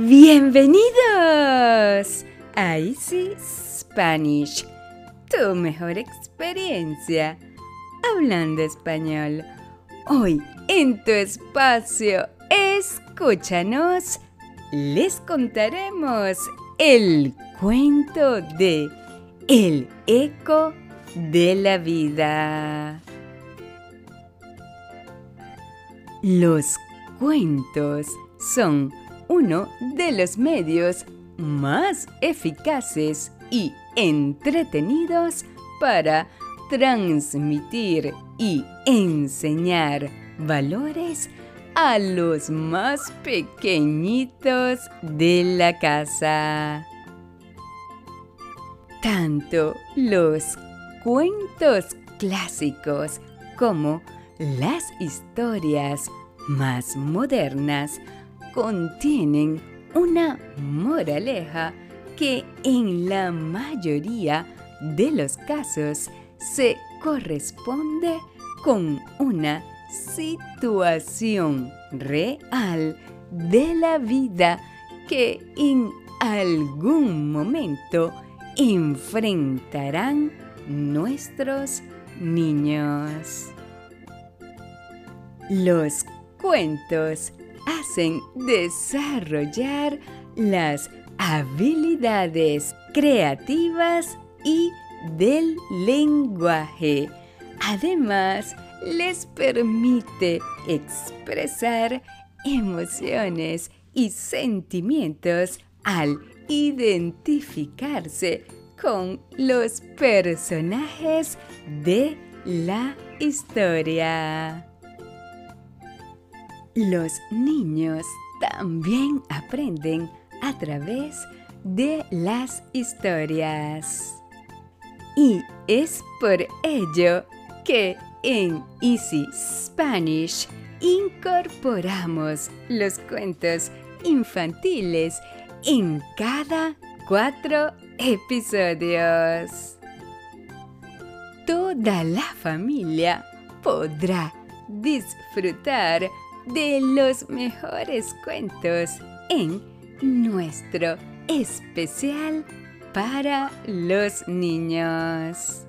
Bienvenidos a Easy Spanish, tu mejor experiencia hablando español. Hoy en tu espacio, escúchanos, les contaremos el cuento de El eco de la vida. Los cuentos son uno de los medios más eficaces y entretenidos para transmitir y enseñar valores a los más pequeñitos de la casa. Tanto los cuentos clásicos como las historias más modernas contienen una moraleja que en la mayoría de los casos se corresponde con una situación real de la vida que en algún momento enfrentarán nuestros niños. Los cuentos hacen desarrollar las habilidades creativas y del lenguaje. Además, les permite expresar emociones y sentimientos al identificarse con los personajes de la historia. Los niños también aprenden a través de las historias. Y es por ello que en Easy Spanish incorporamos los cuentos infantiles en cada cuatro episodios. Toda la familia podrá disfrutar de los mejores cuentos en nuestro especial para los niños.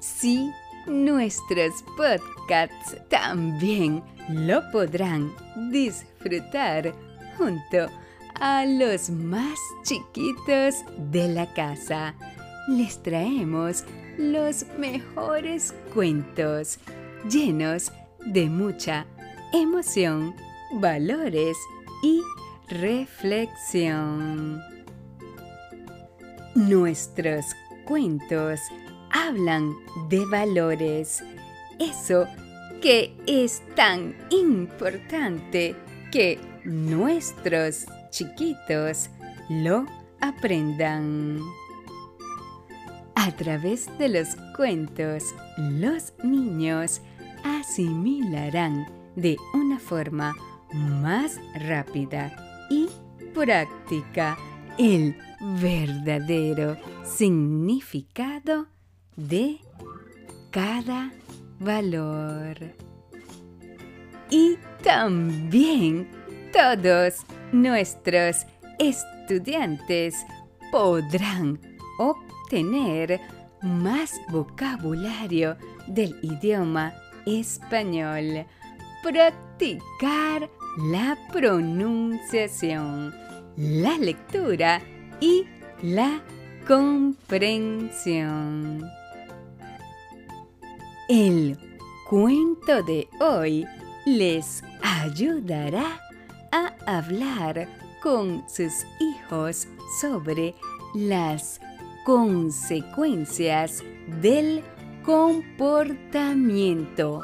Sí, nuestros podcasts también lo podrán disfrutar junto a los más chiquitos de la casa. Les traemos los mejores cuentos llenos de mucha emoción, valores y reflexión. Nuestros cuentos hablan de valores, eso que es tan importante que nuestros chiquitos lo aprendan. A través de los cuentos, los niños asimilarán de una forma más rápida y práctica el verdadero significado de cada valor. Y también todos nuestros estudiantes podrán obtener más vocabulario del idioma español practicar la pronunciación, la lectura y la comprensión. El cuento de hoy les ayudará a hablar con sus hijos sobre las consecuencias del comportamiento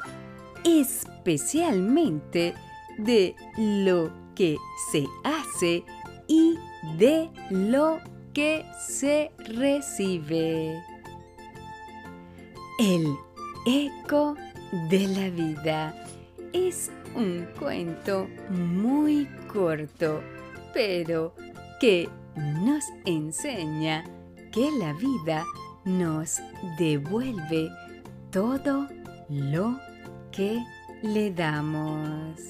especialmente de lo que se hace y de lo que se recibe. El eco de la vida es un cuento muy corto, pero que nos enseña que la vida nos devuelve todo lo que le damos.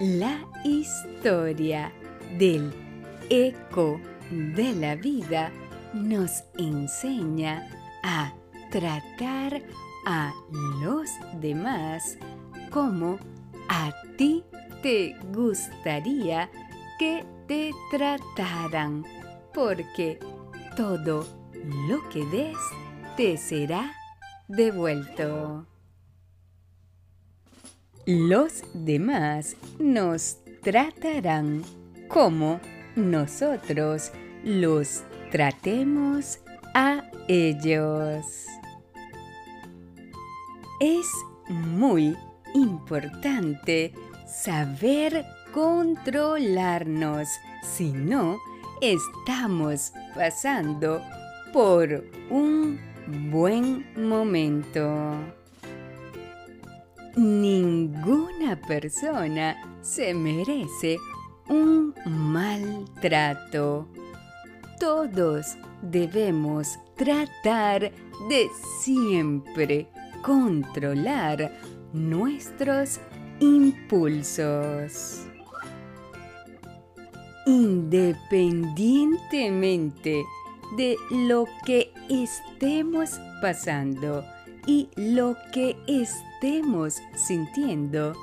la historia del eco de la vida nos enseña a tratar a los demás como a ti te gustaría que te trataran, porque todo lo que des te será devuelto. Los demás nos tratarán como nosotros los tratemos a ellos. Es muy importante saber controlarnos, si no, estamos pasando por un buen momento. Ninguna persona se merece un maltrato. Todos debemos tratar de siempre controlar nuestros impulsos. Independientemente de lo que estemos pasando y lo que estemos sintiendo,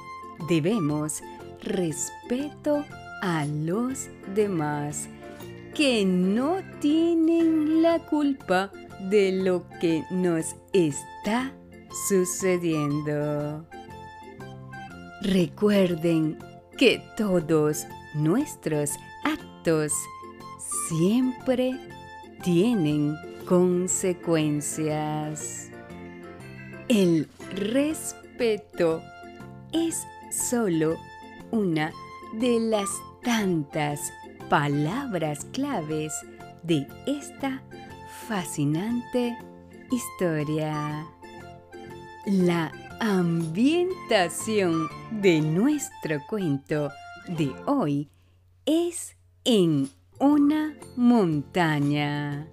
debemos respeto a los demás que no tienen la culpa de lo que nos está sucediendo. Recuerden que todos nuestros actos siempre tienen consecuencias. El respeto es solo una de las tantas palabras claves de esta fascinante historia. La ambientación de nuestro cuento de hoy es en una montaña.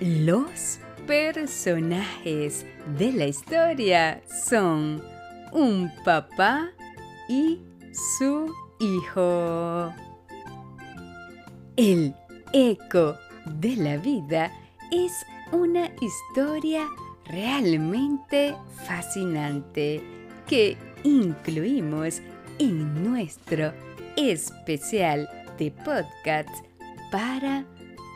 Los personajes de la historia son un papá y su hijo. El eco de la vida es una historia realmente fascinante que incluimos en nuestro especial de podcast para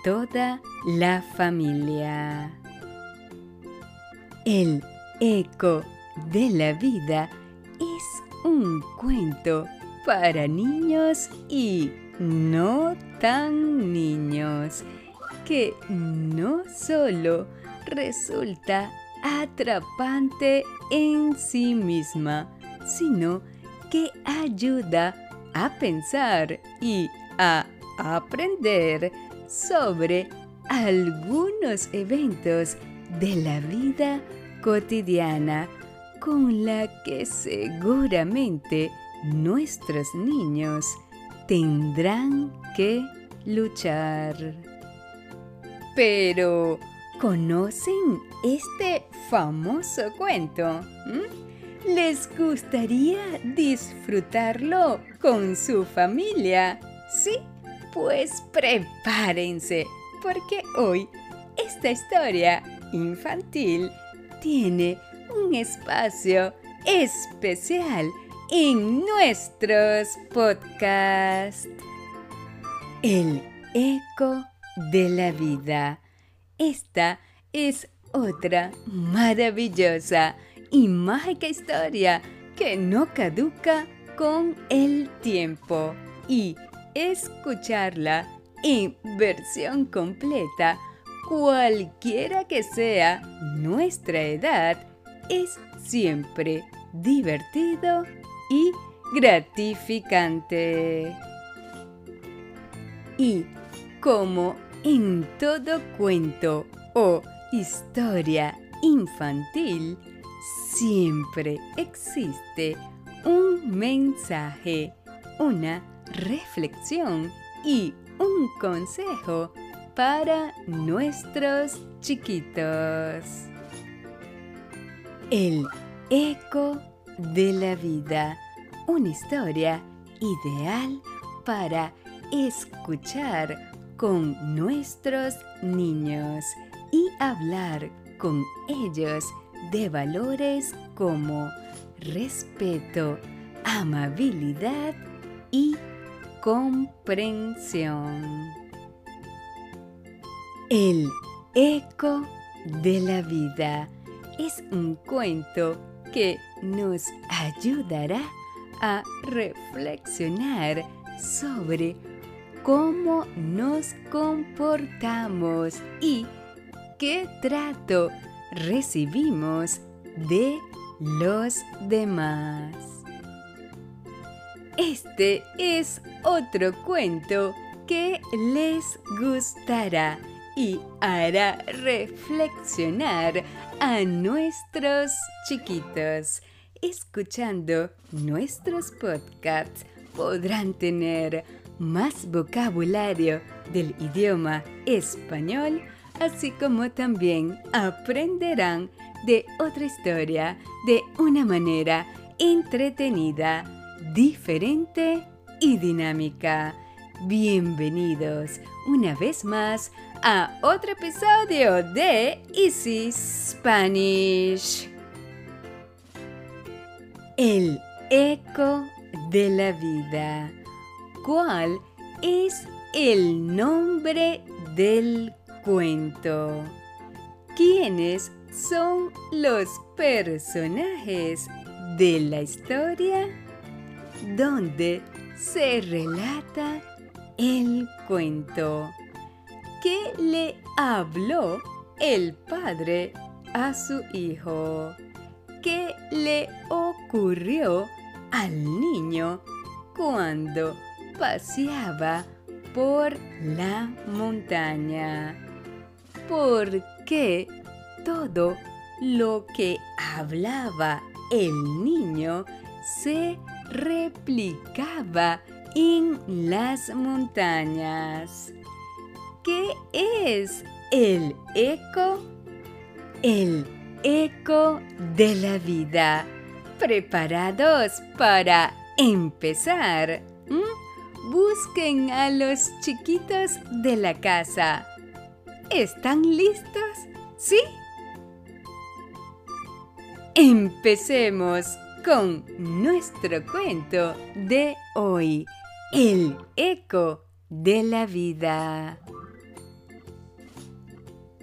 toda la familia. El eco de la vida es un cuento para niños y no tan niños que no solo resulta atrapante en sí misma, sino que ayuda a pensar y a aprender sobre algunos eventos de la vida cotidiana con la que seguramente nuestros niños tendrán que luchar. Pero, ¿conocen este famoso cuento? ¿Mm? ¿Les gustaría disfrutarlo con su familia? Sí, pues prepárense, porque hoy esta historia infantil tiene un espacio especial en nuestros podcasts. El eco de la vida. Esta es otra maravillosa y mágica historia que no caduca con el tiempo y escucharla en versión completa, cualquiera que sea nuestra edad, es siempre divertido y gratificante. Y como en todo cuento o historia infantil, siempre existe un mensaje, una reflexión y un consejo para nuestros chiquitos. El eco de la vida, una historia ideal para escuchar con nuestros niños y hablar con ellos de valores como respeto, amabilidad y comprensión. El eco de la vida es un cuento que nos ayudará a reflexionar sobre cómo nos comportamos y qué trato recibimos de los demás. Este es otro cuento que les gustará y hará reflexionar a nuestros chiquitos. Escuchando nuestros podcasts podrán tener más vocabulario del idioma español, así como también aprenderán de otra historia de una manera entretenida, diferente y dinámica. Bienvenidos una vez más a otro episodio de Easy Spanish. El eco de la vida. ¿Cuál es el nombre del cuento? ¿Quiénes son los personajes de la historia? ¿Dónde se relata el cuento? ¿Qué le habló el padre a su hijo? ¿Qué le ocurrió al niño cuando paseaba por la montaña. Porque todo lo que hablaba el niño se replicaba en las montañas. ¿Qué es el eco? El eco de la vida. ¿Preparados para empezar? busquen a los chiquitos de la casa. ¿Están listos? ¿Sí? Empecemos con nuestro cuento de hoy, El eco de la vida.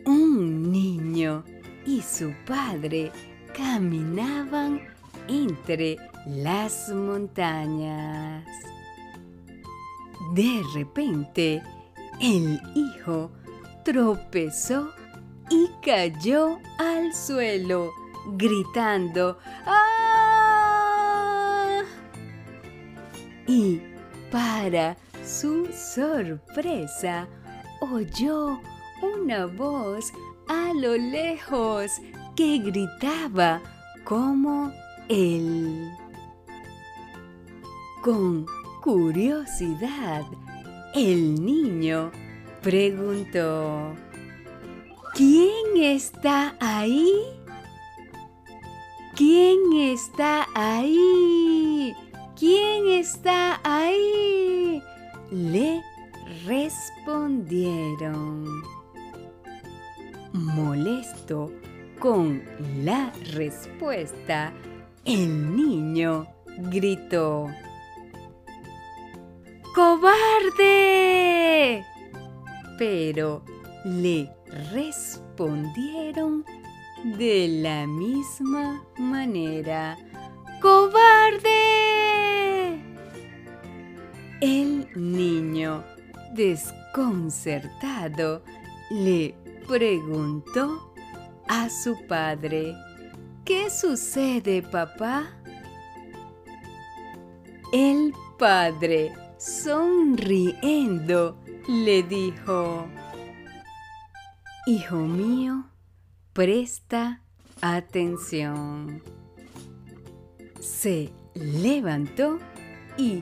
Un niño y su padre caminaban entre las montañas. De repente, el hijo tropezó y cayó al suelo, gritando ¡Ah! Y para su sorpresa, oyó una voz a lo lejos que gritaba como él. Con curiosidad, el niño preguntó, ¿Quién está ahí? ¿Quién está ahí? ¿Quién está ahí? Le respondieron. Molesto con la respuesta, el niño gritó. ¡Cobarde! Pero le respondieron de la misma manera. ¡Cobarde! El niño, desconcertado, le preguntó a su padre, ¿qué sucede, papá? El padre sonriendo, le dijo, Hijo mío, presta atención. Se levantó y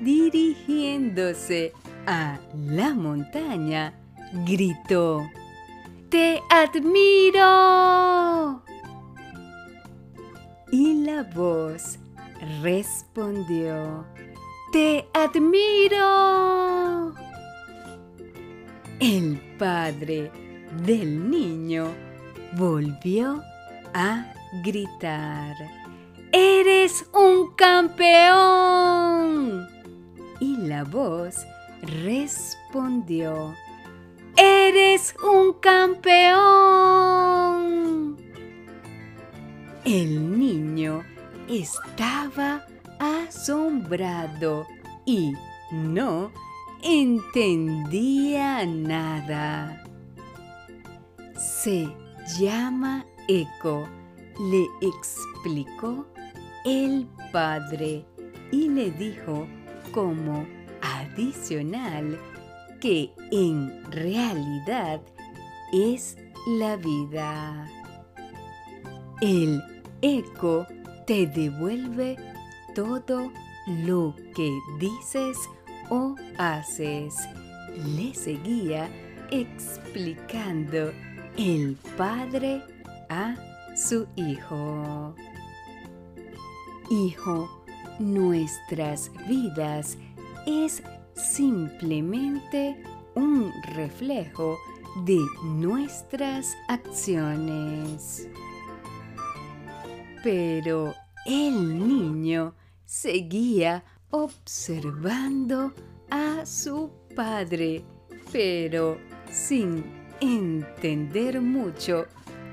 dirigiéndose a la montaña, gritó, ¡Te admiro! Y la voz respondió, Te admiro. El padre del niño volvió a gritar, ¡Eres un campeón! Y la voz respondió, ¡Eres un campeón! El niño estaba asombrado y no entendía nada. Se llama Eco, le explicó el padre y le dijo como adicional que en realidad es la vida. El eco te devuelve todo lo que dices o haces. Le seguía explicando el padre a su hijo. Hijo, nuestras vidas es simplemente un reflejo de nuestras acciones. Pero el niño seguía observando a su padre, pero sin entender mucho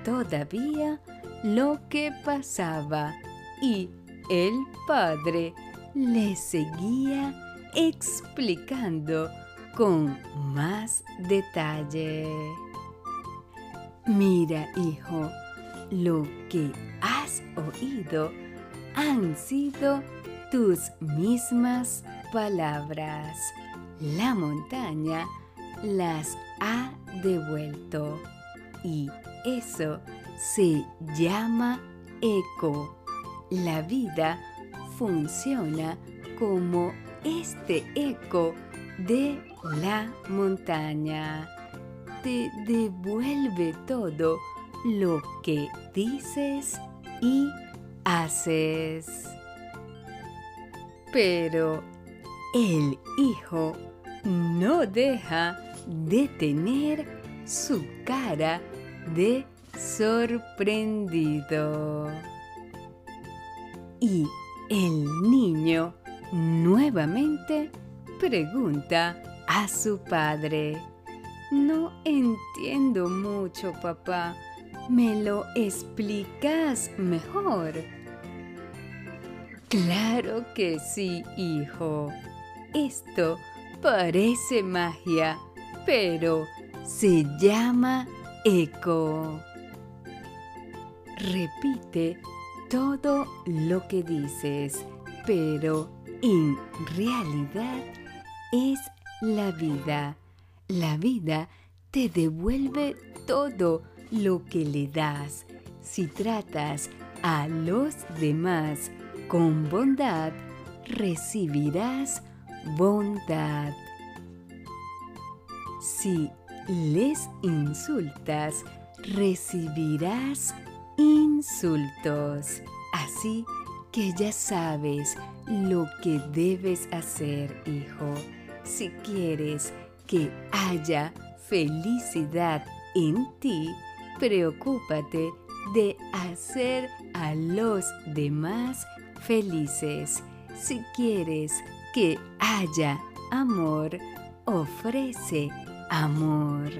todavía lo que pasaba y el padre le seguía explicando con más detalle. Mira, hijo, lo que has oído han sido tus mismas palabras. La montaña las ha devuelto y eso se llama eco. La vida funciona como este eco de la montaña. Te devuelve todo lo que dices y haces. Pero el hijo no deja de tener su cara de sorprendido. Y el niño nuevamente pregunta a su padre. No entiendo mucho, papá. ¿Me lo explicas mejor? Claro que sí, hijo. Esto parece magia, pero se llama eco. Repite todo lo que dices, pero en realidad es la vida. La vida te devuelve todo lo que le das. Si tratas a los demás con bondad, recibirás bondad. Si les insultas, recibirás insultos. Así que ya sabes lo que debes hacer, hijo. Si quieres que haya felicidad en ti, preocúpate de hacer a los demás felices. Si quieres que haya amor, ofrece amor.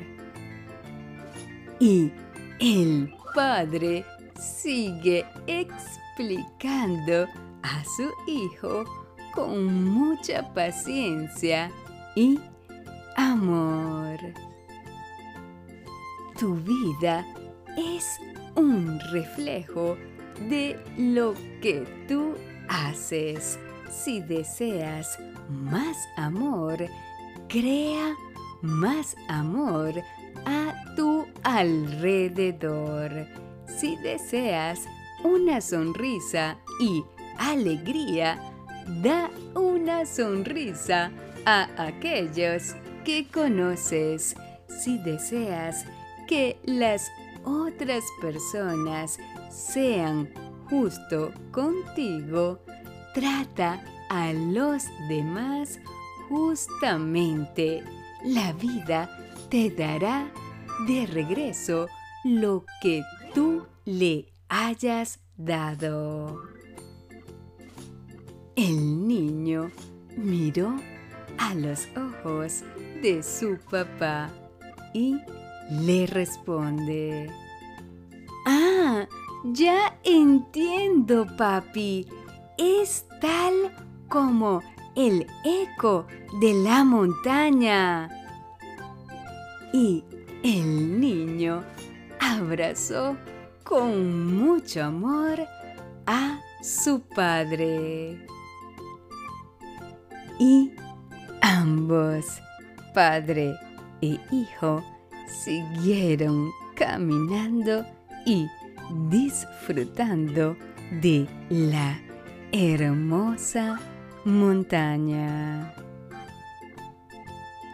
Y el Padre sigue explicando a su hijo con mucha paciencia y amor. Tu vida es un reflejo de lo que tú haces. Si deseas más amor, crea más amor a tu alrededor. Si deseas una sonrisa y alegría, da una sonrisa a aquellos que conoces. Si deseas que las otras personas sean justo contigo, trata a los demás justamente, la vida te dará de regreso lo que tú le hayas dado. El niño miró a los ojos de su papá y le responde, Ah, ya entiendo, papi. Es tal como el eco de la montaña. Y el niño abrazó con mucho amor a su padre. Y ambos, padre e hijo, siguieron caminando y disfrutando de la hermosa montaña.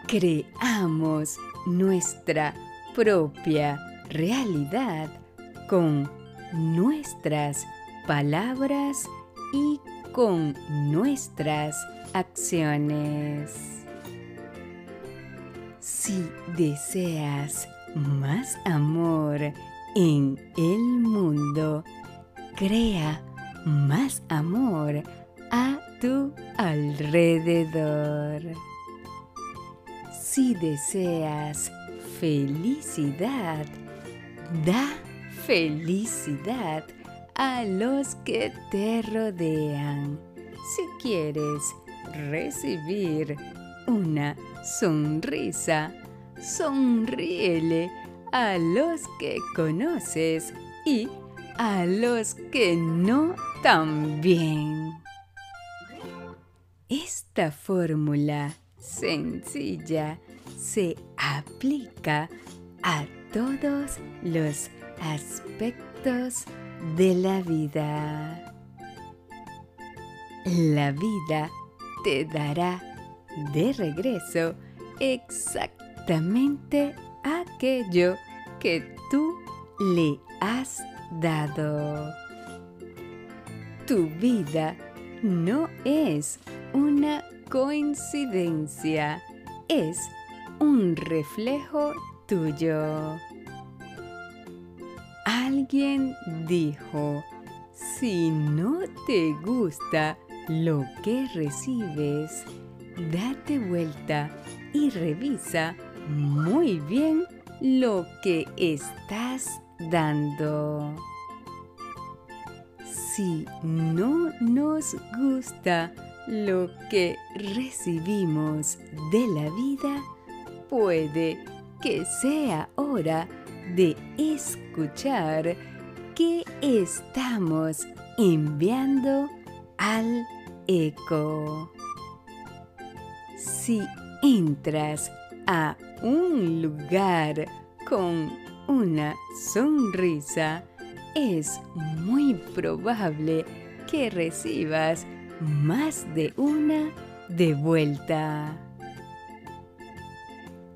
Creamos nuestra propia realidad con nuestras palabras y con nuestras acciones. Si deseas más amor en el mundo, crea más amor a tu alrededor. Si deseas felicidad, da felicidad a los que te rodean. Si quieres recibir una sonrisa, sonríele a los que conoces y a los que no también. Esta fórmula sencilla se aplica a todos los aspectos de la vida. La vida te dará de regreso exactamente aquello que tú le has dado. Tu vida no es una coincidencia, es un reflejo tuyo. Alguien dijo, si no te gusta lo que recibes, date vuelta y revisa muy bien lo que estás dando. Si no nos gusta lo que recibimos de la vida, puede que sea hora de escuchar qué estamos enviando al eco. Si entras a un lugar con una sonrisa, es muy probable que recibas más de una de vuelta.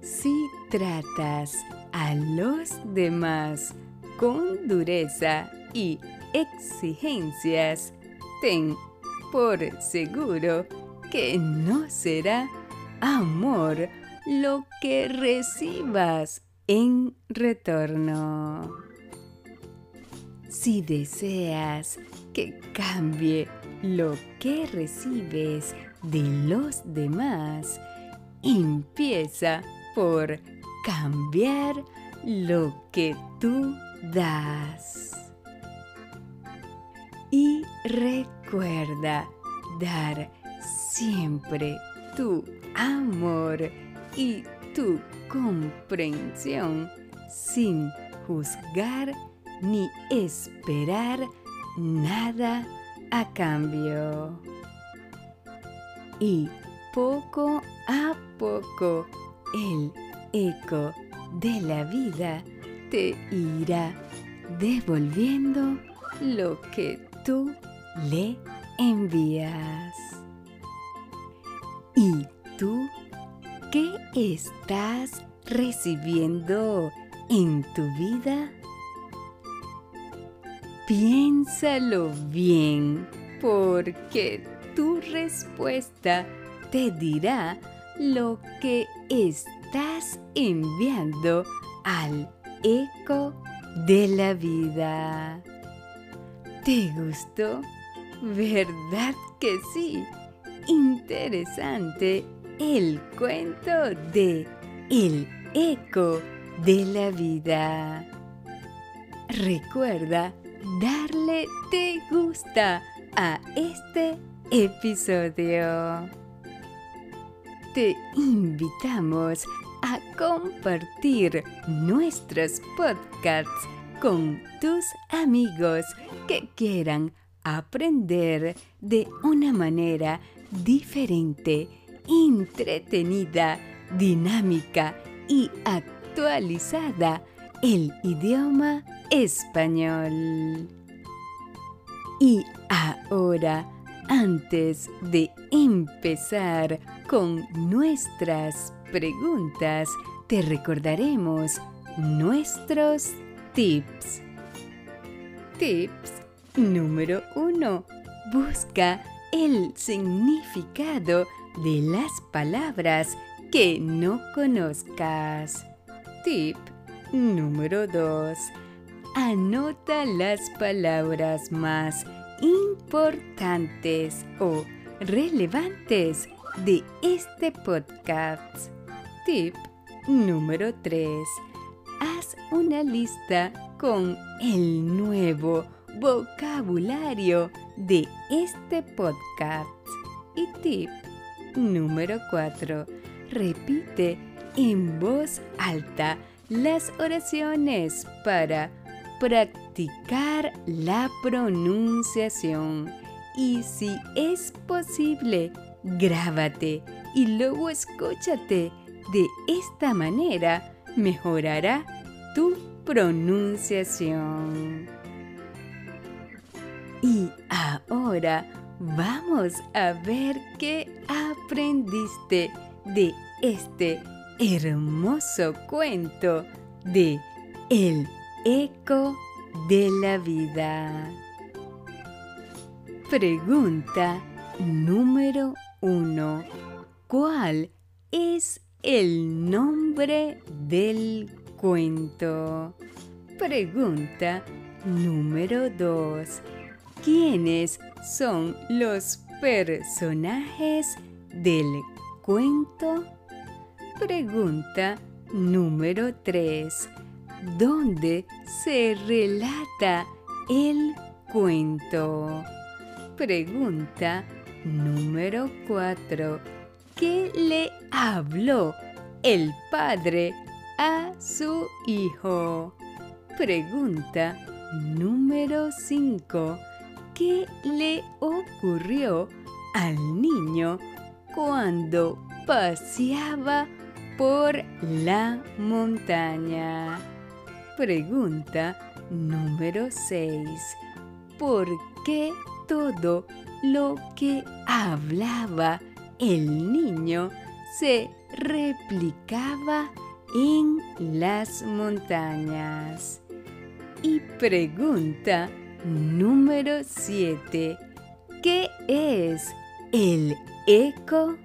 Si tratas a los demás con dureza y exigencias, ten por seguro que no será amor lo que recibas en retorno. Si deseas que cambie lo que recibes de los demás, empieza por cambiar lo que tú das. Y recuerda dar siempre tu amor y tu comprensión sin juzgar ni esperar nada a cambio. Y poco a poco el eco de la vida te irá devolviendo lo que tú le envías. ¿Y tú qué estás recibiendo en tu vida? Piénsalo bien, porque tu respuesta te dirá lo que estás enviando al eco de la vida. ¿Te gustó? ¿Verdad que sí? Interesante el cuento de El eco de la vida. Recuerda darle te gusta a este episodio. Te invitamos a compartir nuestros podcasts con tus amigos que quieran aprender de una manera diferente, entretenida, dinámica y actualizada el idioma español. Y ahora, antes de empezar con nuestras preguntas, te recordaremos nuestros tips. Tips número 1. Busca el significado de las palabras que no conozcas. Tip número 2. Anota las palabras más importantes o relevantes de este podcast. Tip número 3. Haz una lista con el nuevo vocabulario de este podcast. Y tip número 4. Repite en voz alta las oraciones para practicar la pronunciación. Y si es posible, grábate y luego escúchate. De esta manera mejorará tu pronunciación. Y ahora vamos a ver qué aprendiste de este hermoso cuento de El eco de la vida. Pregunta número uno. ¿Cuál es el nombre del cuento? Pregunta número dos. ¿Quiénes son los personajes del cuento? Pregunta número 3. ¿Dónde se relata el cuento? Pregunta número 4. ¿Qué le habló el padre a su hijo? Pregunta número 5. ¿Qué le ocurrió al niño cuando paseaba por la montaña. Pregunta número 6. ¿Por qué todo lo que hablaba el niño se replicaba en las montañas? Y pregunta número 7. ¿Qué es el eco?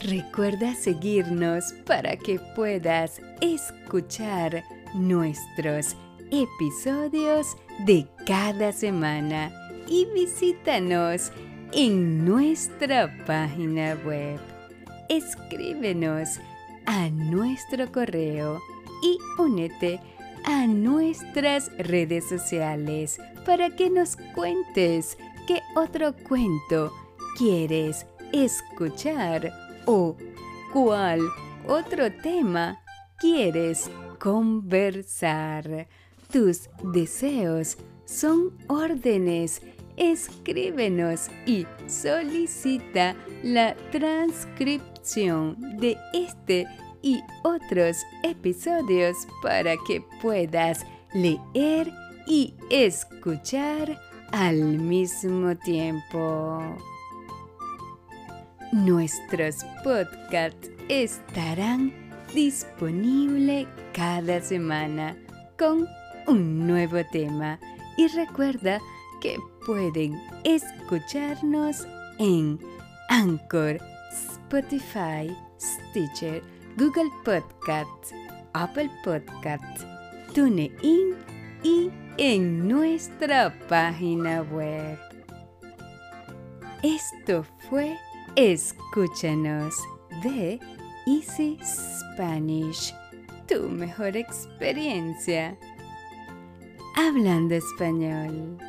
Recuerda seguirnos para que puedas escuchar nuestros episodios de cada semana y visítanos en nuestra página web. Escríbenos a nuestro correo y únete a nuestras redes sociales para que nos cuentes qué otro cuento quieres escuchar o cuál otro tema quieres conversar. Tus deseos son órdenes. Escríbenos y solicita la transcripción de este y otros episodios para que puedas leer y escuchar al mismo tiempo. Nuestros podcasts estarán disponibles cada semana con un nuevo tema. Y recuerda que pueden escucharnos en Anchor, Spotify, Stitcher, Google Podcasts, Apple Podcasts, TuneIn y en nuestra página web. Esto fue Escúchanos de Easy Spanish, tu mejor experiencia. Hablando español.